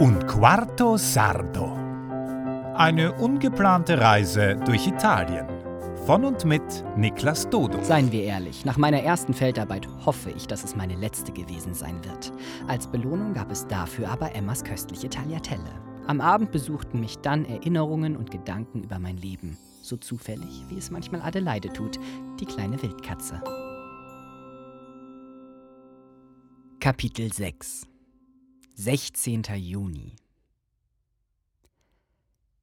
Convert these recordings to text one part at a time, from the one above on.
Un quarto sardo. Eine ungeplante Reise durch Italien. Von und mit Niklas Dodo. Seien wir ehrlich, nach meiner ersten Feldarbeit hoffe ich, dass es meine letzte gewesen sein wird. Als Belohnung gab es dafür aber Emmas köstliche Tagliatelle. Am Abend besuchten mich dann Erinnerungen und Gedanken über mein Leben. So zufällig, wie es manchmal Adelaide tut, die kleine Wildkatze. Kapitel 6 16. Juni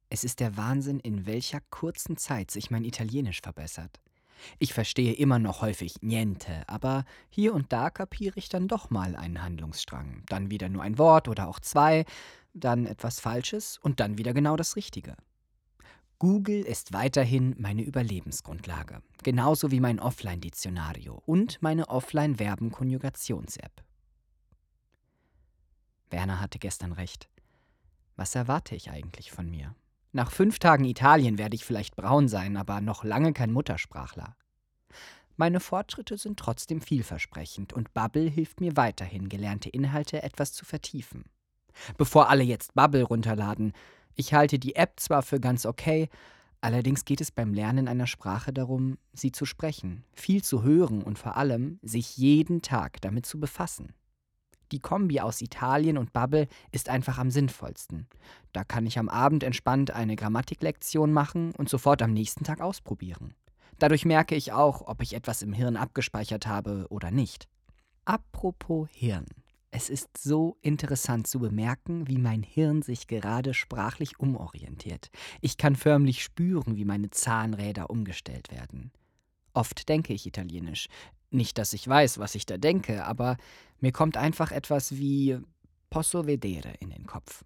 Es ist der Wahnsinn, in welcher kurzen Zeit sich mein Italienisch verbessert. Ich verstehe immer noch häufig niente, aber hier und da kapiere ich dann doch mal einen Handlungsstrang, dann wieder nur ein Wort oder auch zwei, dann etwas Falsches und dann wieder genau das Richtige. Google ist weiterhin meine Überlebensgrundlage, genauso wie mein Offline-Dizionario und meine Offline-Verben-Konjugations-App. Werner hatte gestern recht. Was erwarte ich eigentlich von mir? Nach fünf Tagen Italien werde ich vielleicht braun sein, aber noch lange kein Muttersprachler. Meine Fortschritte sind trotzdem vielversprechend und Bubble hilft mir weiterhin, gelernte Inhalte etwas zu vertiefen. Bevor alle jetzt Bubble runterladen, ich halte die App zwar für ganz okay, allerdings geht es beim Lernen einer Sprache darum, sie zu sprechen, viel zu hören und vor allem sich jeden Tag damit zu befassen. Die Kombi aus Italien und Bubble ist einfach am sinnvollsten. Da kann ich am Abend entspannt eine Grammatiklektion machen und sofort am nächsten Tag ausprobieren. Dadurch merke ich auch, ob ich etwas im Hirn abgespeichert habe oder nicht. Apropos Hirn. Es ist so interessant zu bemerken, wie mein Hirn sich gerade sprachlich umorientiert. Ich kann förmlich spüren, wie meine Zahnräder umgestellt werden. Oft denke ich Italienisch. Nicht, dass ich weiß, was ich da denke, aber mir kommt einfach etwas wie posso vedere in den Kopf.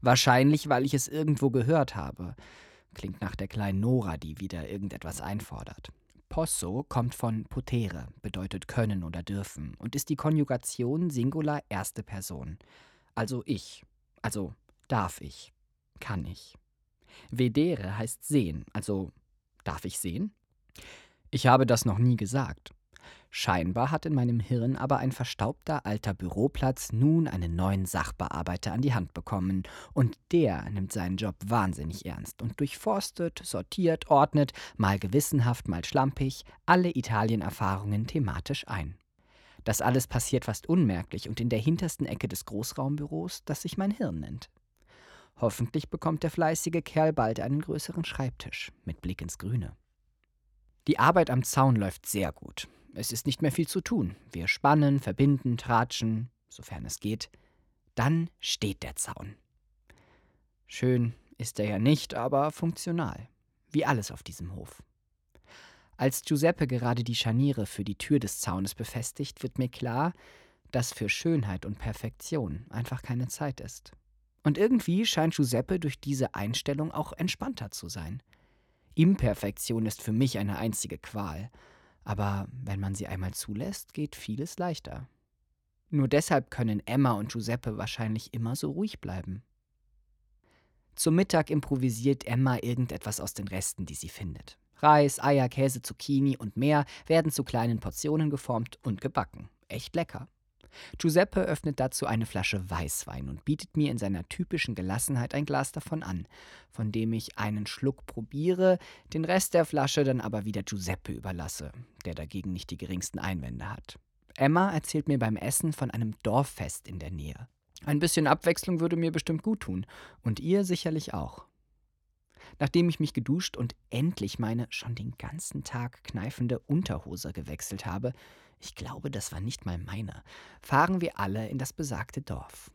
Wahrscheinlich, weil ich es irgendwo gehört habe. Klingt nach der kleinen Nora, die wieder irgendetwas einfordert. Posso kommt von potere, bedeutet können oder dürfen und ist die Konjugation Singular erste Person. Also ich. Also darf ich. Kann ich. Vedere heißt sehen, also darf ich sehen? Ich habe das noch nie gesagt. Scheinbar hat in meinem Hirn aber ein verstaubter alter Büroplatz nun einen neuen Sachbearbeiter an die Hand bekommen, und der nimmt seinen Job wahnsinnig ernst und durchforstet, sortiert, ordnet, mal gewissenhaft, mal schlampig, alle Italien-Erfahrungen thematisch ein. Das alles passiert fast unmerklich und in der hintersten Ecke des Großraumbüros, das sich mein Hirn nennt. Hoffentlich bekommt der fleißige Kerl bald einen größeren Schreibtisch mit Blick ins Grüne. Die Arbeit am Zaun läuft sehr gut. Es ist nicht mehr viel zu tun. Wir spannen, verbinden, tratschen, sofern es geht. Dann steht der Zaun. Schön ist er ja nicht, aber funktional. Wie alles auf diesem Hof. Als Giuseppe gerade die Scharniere für die Tür des Zaunes befestigt, wird mir klar, dass für Schönheit und Perfektion einfach keine Zeit ist. Und irgendwie scheint Giuseppe durch diese Einstellung auch entspannter zu sein. Imperfektion ist für mich eine einzige Qual, aber wenn man sie einmal zulässt, geht vieles leichter. Nur deshalb können Emma und Giuseppe wahrscheinlich immer so ruhig bleiben. Zum Mittag improvisiert Emma irgendetwas aus den Resten, die sie findet. Reis, Eier, Käse, Zucchini und mehr werden zu kleinen Portionen geformt und gebacken. Echt lecker. Giuseppe öffnet dazu eine Flasche Weißwein und bietet mir in seiner typischen Gelassenheit ein Glas davon an, von dem ich einen Schluck probiere, den Rest der Flasche dann aber wieder Giuseppe überlasse, der dagegen nicht die geringsten Einwände hat. Emma erzählt mir beim Essen von einem Dorffest in der Nähe. Ein bisschen Abwechslung würde mir bestimmt gut tun und ihr sicherlich auch. Nachdem ich mich geduscht und endlich meine schon den ganzen Tag kneifende Unterhose gewechselt habe, ich glaube, das war nicht mal meine, fahren wir alle in das besagte Dorf.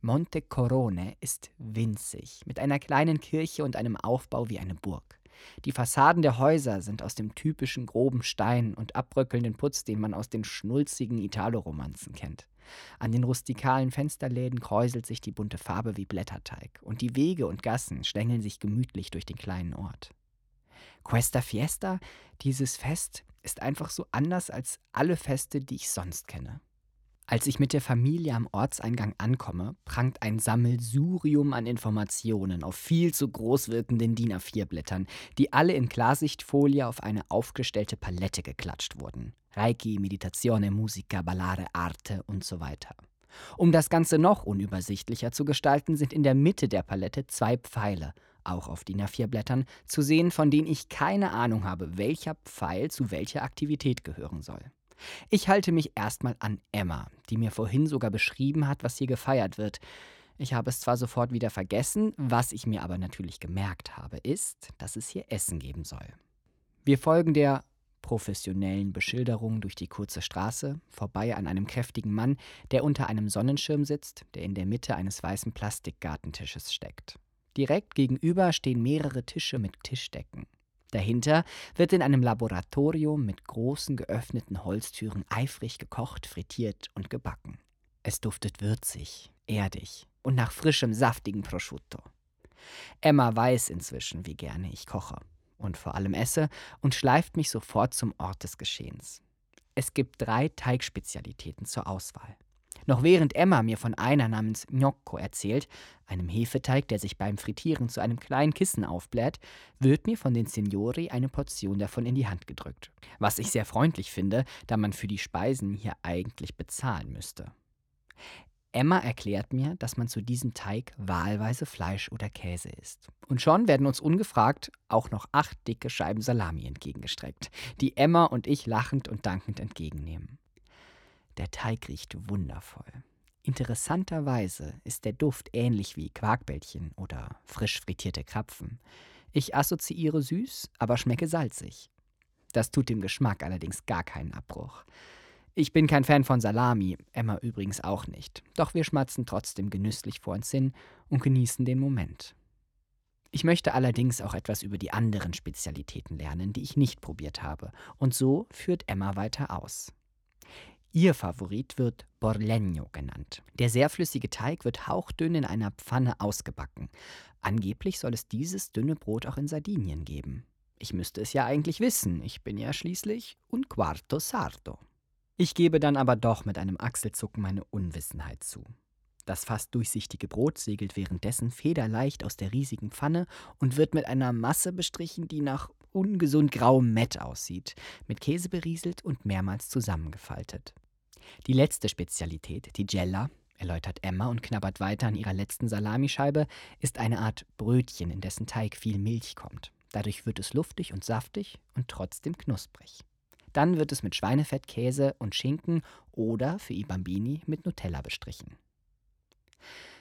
Monte Corone ist winzig, mit einer kleinen Kirche und einem Aufbau wie eine Burg. Die Fassaden der Häuser sind aus dem typischen groben Stein und abbröckelnden Putz, den man aus den schnulzigen Italo-Romanzen kennt. An den rustikalen Fensterläden kräuselt sich die bunte Farbe wie Blätterteig, und die Wege und Gassen schlängeln sich gemütlich durch den kleinen Ort. Questa Fiesta, dieses Fest, ist einfach so anders als alle Feste, die ich sonst kenne. Als ich mit der Familie am Ortseingang ankomme, prangt ein Sammelsurium an Informationen auf viel zu groß wirkenden DIN A4-Blättern, die alle in Klarsichtfolie auf eine aufgestellte Palette geklatscht wurden. Reiki, Meditazione, Musica, Ballare, Arte und so weiter. Um das Ganze noch unübersichtlicher zu gestalten, sind in der Mitte der Palette zwei Pfeile, auch auf DIN A4-Blättern, zu sehen, von denen ich keine Ahnung habe, welcher Pfeil zu welcher Aktivität gehören soll. Ich halte mich erstmal an Emma, die mir vorhin sogar beschrieben hat, was hier gefeiert wird. Ich habe es zwar sofort wieder vergessen, was ich mir aber natürlich gemerkt habe, ist, dass es hier Essen geben soll. Wir folgen der professionellen Beschilderung durch die kurze Straße, vorbei an einem kräftigen Mann, der unter einem Sonnenschirm sitzt, der in der Mitte eines weißen Plastikgartentisches steckt. Direkt gegenüber stehen mehrere Tische mit Tischdecken. Dahinter wird in einem Laboratorium mit großen geöffneten Holztüren eifrig gekocht, frittiert und gebacken. Es duftet würzig, erdig und nach frischem, saftigen Prosciutto. Emma weiß inzwischen, wie gerne ich koche und vor allem esse und schleift mich sofort zum Ort des Geschehens. Es gibt drei Teigspezialitäten zur Auswahl. Noch während Emma mir von einer namens Gnocco erzählt, einem Hefeteig, der sich beim Frittieren zu einem kleinen Kissen aufbläht, wird mir von den Signori eine Portion davon in die Hand gedrückt. Was ich sehr freundlich finde, da man für die Speisen hier eigentlich bezahlen müsste. Emma erklärt mir, dass man zu diesem Teig wahlweise Fleisch oder Käse isst. Und schon werden uns ungefragt auch noch acht dicke Scheiben Salami entgegengestreckt, die Emma und ich lachend und dankend entgegennehmen. Der Teig riecht wundervoll. Interessanterweise ist der Duft ähnlich wie Quarkbällchen oder frisch frittierte Krapfen. Ich assoziiere süß, aber schmecke salzig. Das tut dem Geschmack allerdings gar keinen Abbruch. Ich bin kein Fan von Salami, Emma übrigens auch nicht. Doch wir schmatzen trotzdem genüsslich vor uns hin und genießen den Moment. Ich möchte allerdings auch etwas über die anderen Spezialitäten lernen, die ich nicht probiert habe. Und so führt Emma weiter aus. Ihr Favorit wird Borlegno genannt. Der sehr flüssige Teig wird hauchdünn in einer Pfanne ausgebacken. Angeblich soll es dieses dünne Brot auch in Sardinien geben. Ich müsste es ja eigentlich wissen, ich bin ja schließlich un quarto sardo. Ich gebe dann aber doch mit einem Achselzucken meine Unwissenheit zu. Das fast durchsichtige Brot segelt währenddessen federleicht aus der riesigen Pfanne und wird mit einer Masse bestrichen, die nach ungesund grauem Mett aussieht, mit Käse berieselt und mehrmals zusammengefaltet. Die letzte Spezialität, die Gella, erläutert Emma und knabbert weiter an ihrer letzten Salamischeibe, ist eine Art Brötchen, in dessen Teig viel Milch kommt. Dadurch wird es luftig und saftig und trotzdem knusprig. Dann wird es mit Schweinefett, Käse und Schinken oder für i Bambini mit Nutella bestrichen.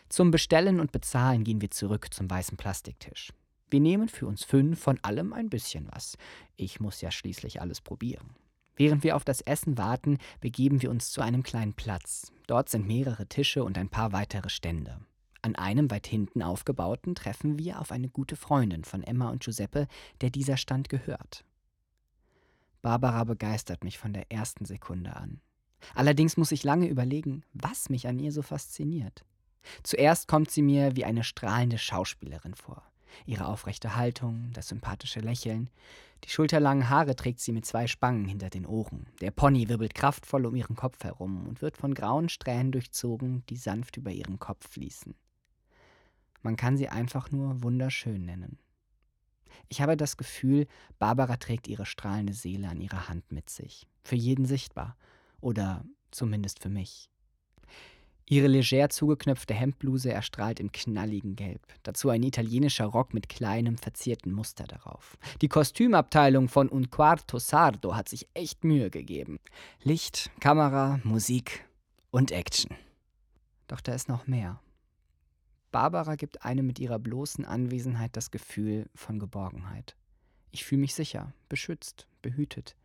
Zum Bestellen und Bezahlen gehen wir zurück zum weißen Plastiktisch. Wir nehmen für uns fünf von allem ein bisschen was. Ich muss ja schließlich alles probieren. Während wir auf das Essen warten, begeben wir uns zu einem kleinen Platz. Dort sind mehrere Tische und ein paar weitere Stände. An einem weit hinten aufgebauten treffen wir auf eine gute Freundin von Emma und Giuseppe, der dieser Stand gehört. Barbara begeistert mich von der ersten Sekunde an. Allerdings muss ich lange überlegen, was mich an ihr so fasziniert. Zuerst kommt sie mir wie eine strahlende Schauspielerin vor. Ihre aufrechte Haltung, das sympathische Lächeln. Die schulterlangen Haare trägt sie mit zwei Spangen hinter den Ohren. Der Pony wirbelt kraftvoll um ihren Kopf herum und wird von grauen Strähnen durchzogen, die sanft über ihren Kopf fließen. Man kann sie einfach nur wunderschön nennen. Ich habe das Gefühl, Barbara trägt ihre strahlende Seele an ihrer Hand mit sich. Für jeden sichtbar. Oder zumindest für mich. Ihre leger zugeknöpfte Hemdbluse erstrahlt im knalligen Gelb. Dazu ein italienischer Rock mit kleinem verzierten Muster darauf. Die Kostümabteilung von Un Quarto Sardo hat sich echt Mühe gegeben. Licht, Kamera, Musik und Action. Doch da ist noch mehr. Barbara gibt einem mit ihrer bloßen Anwesenheit das Gefühl von Geborgenheit. Ich fühle mich sicher, beschützt, behütet.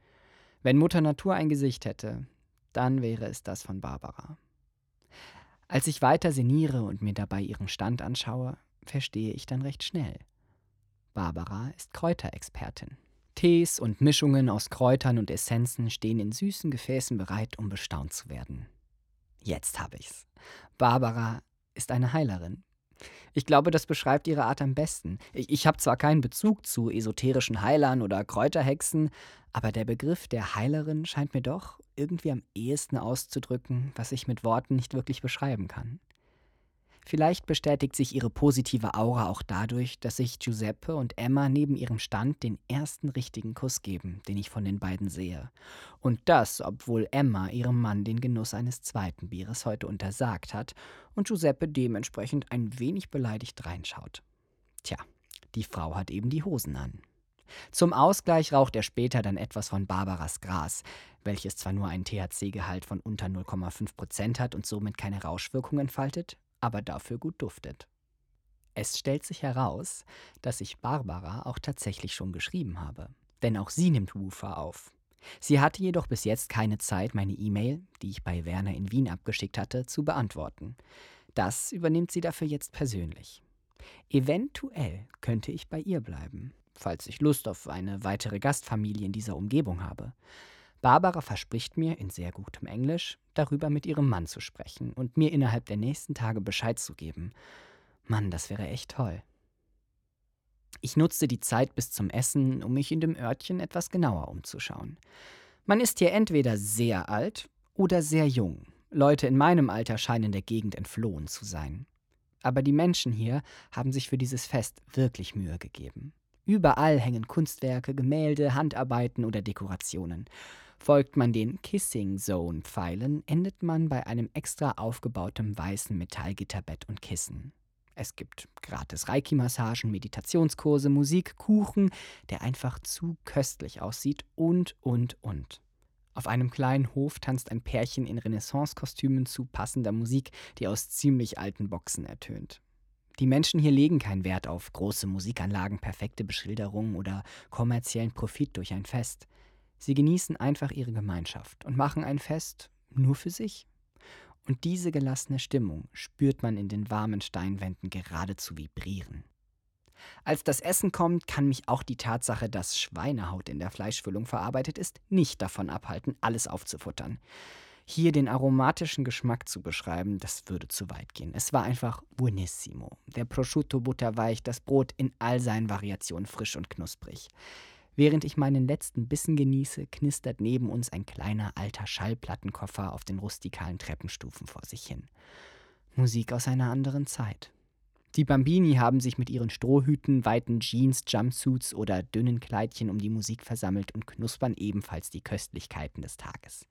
Wenn Mutter Natur ein Gesicht hätte, dann wäre es das von Barbara. Als ich weiter sinniere und mir dabei ihren Stand anschaue, verstehe ich dann recht schnell. Barbara ist Kräuterexpertin. Tees und Mischungen aus Kräutern und Essenzen stehen in süßen Gefäßen bereit, um bestaunt zu werden. Jetzt habe ich's. Barbara ist eine Heilerin. Ich glaube, das beschreibt ihre Art am besten. Ich, ich habe zwar keinen Bezug zu esoterischen Heilern oder Kräuterhexen, aber der Begriff der Heilerin scheint mir doch irgendwie am ehesten auszudrücken, was ich mit Worten nicht wirklich beschreiben kann. Vielleicht bestätigt sich ihre positive Aura auch dadurch, dass sich Giuseppe und Emma neben ihrem Stand den ersten richtigen Kuss geben, den ich von den beiden sehe. Und das, obwohl Emma ihrem Mann den Genuss eines zweiten Bieres heute untersagt hat und Giuseppe dementsprechend ein wenig beleidigt reinschaut. Tja, die Frau hat eben die Hosen an. Zum Ausgleich raucht er später dann etwas von Barbaras Gras, welches zwar nur einen THC-Gehalt von unter 0,5 Prozent hat und somit keine Rauschwirkung entfaltet, aber dafür gut duftet. Es stellt sich heraus, dass ich Barbara auch tatsächlich schon geschrieben habe, denn auch sie nimmt Woofer auf. Sie hatte jedoch bis jetzt keine Zeit, meine E-Mail, die ich bei Werner in Wien abgeschickt hatte, zu beantworten. Das übernimmt sie dafür jetzt persönlich. Eventuell könnte ich bei ihr bleiben, falls ich Lust auf eine weitere Gastfamilie in dieser Umgebung habe. Barbara verspricht mir in sehr gutem Englisch, darüber mit ihrem Mann zu sprechen und mir innerhalb der nächsten Tage Bescheid zu geben. Mann, das wäre echt toll. Ich nutzte die Zeit bis zum Essen, um mich in dem Örtchen etwas genauer umzuschauen. Man ist hier entweder sehr alt oder sehr jung. Leute in meinem Alter scheinen der Gegend entflohen zu sein. Aber die Menschen hier haben sich für dieses Fest wirklich Mühe gegeben. Überall hängen Kunstwerke, Gemälde, Handarbeiten oder Dekorationen. Folgt man den Kissing Zone Pfeilen, endet man bei einem extra aufgebautem weißen Metallgitterbett und Kissen. Es gibt gratis Reiki-Massagen, Meditationskurse, Musik, Kuchen, der einfach zu köstlich aussieht und, und, und. Auf einem kleinen Hof tanzt ein Pärchen in Renaissance-Kostümen zu passender Musik, die aus ziemlich alten Boxen ertönt. Die Menschen hier legen keinen Wert auf große Musikanlagen, perfekte Beschilderungen oder kommerziellen Profit durch ein Fest. Sie genießen einfach ihre Gemeinschaft und machen ein Fest nur für sich. Und diese gelassene Stimmung spürt man in den warmen Steinwänden geradezu vibrieren. Als das Essen kommt, kann mich auch die Tatsache, dass Schweinehaut in der Fleischfüllung verarbeitet ist, nicht davon abhalten, alles aufzufuttern. Hier den aromatischen Geschmack zu beschreiben, das würde zu weit gehen. Es war einfach buonissimo. Der Prosciutto butterweich, das Brot in all seinen Variationen frisch und knusprig. Während ich meinen letzten Bissen genieße, knistert neben uns ein kleiner alter Schallplattenkoffer auf den rustikalen Treppenstufen vor sich hin. Musik aus einer anderen Zeit. Die Bambini haben sich mit ihren Strohhüten, weiten Jeans, Jumpsuits oder dünnen Kleidchen um die Musik versammelt und knuspern ebenfalls die Köstlichkeiten des Tages.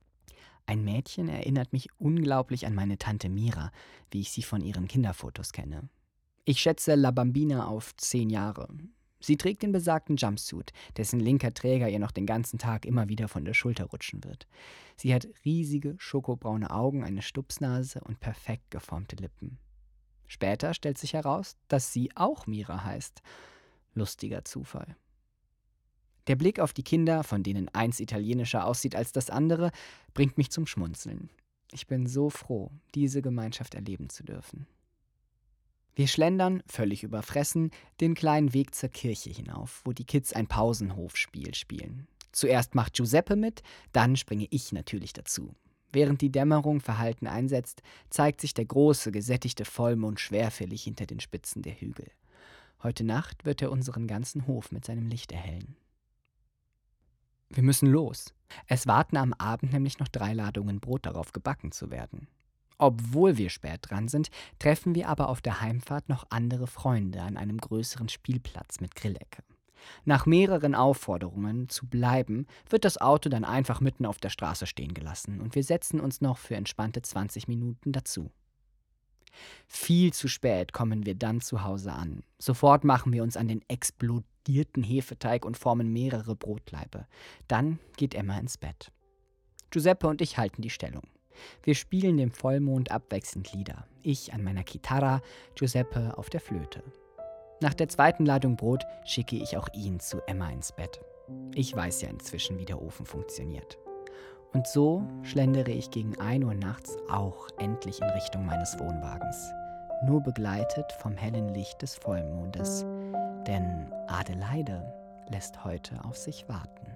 Ein Mädchen erinnert mich unglaublich an meine Tante Mira, wie ich sie von ihren Kinderfotos kenne. Ich schätze La Bambina auf zehn Jahre. Sie trägt den besagten Jumpsuit, dessen linker Träger ihr noch den ganzen Tag immer wieder von der Schulter rutschen wird. Sie hat riesige, schokobraune Augen, eine Stupsnase und perfekt geformte Lippen. Später stellt sich heraus, dass sie auch Mira heißt. Lustiger Zufall. Der Blick auf die Kinder, von denen eins italienischer aussieht als das andere, bringt mich zum Schmunzeln. Ich bin so froh, diese Gemeinschaft erleben zu dürfen. Wir schlendern, völlig überfressen, den kleinen Weg zur Kirche hinauf, wo die Kids ein Pausenhofspiel spielen. Zuerst macht Giuseppe mit, dann springe ich natürlich dazu. Während die Dämmerung verhalten einsetzt, zeigt sich der große, gesättigte Vollmond schwerfällig hinter den Spitzen der Hügel. Heute Nacht wird er unseren ganzen Hof mit seinem Licht erhellen. Wir müssen los. Es warten am Abend nämlich noch drei Ladungen Brot darauf gebacken zu werden. Obwohl wir spät dran sind, treffen wir aber auf der Heimfahrt noch andere Freunde an einem größeren Spielplatz mit Grillecke. Nach mehreren Aufforderungen zu bleiben, wird das Auto dann einfach mitten auf der Straße stehen gelassen und wir setzen uns noch für entspannte 20 Minuten dazu. Viel zu spät kommen wir dann zu Hause an. Sofort machen wir uns an den explodierten Hefeteig und formen mehrere Brotleibe. Dann geht Emma ins Bett. Giuseppe und ich halten die Stellung. Wir spielen dem Vollmond abwechselnd Lieder. Ich an meiner Gitarre, Giuseppe auf der Flöte. Nach der zweiten Ladung Brot schicke ich auch ihn zu Emma ins Bett. Ich weiß ja inzwischen, wie der Ofen funktioniert. Und so schlendere ich gegen 1 Uhr nachts auch endlich in Richtung meines Wohnwagens. Nur begleitet vom hellen Licht des Vollmondes. Denn Adelaide lässt heute auf sich warten.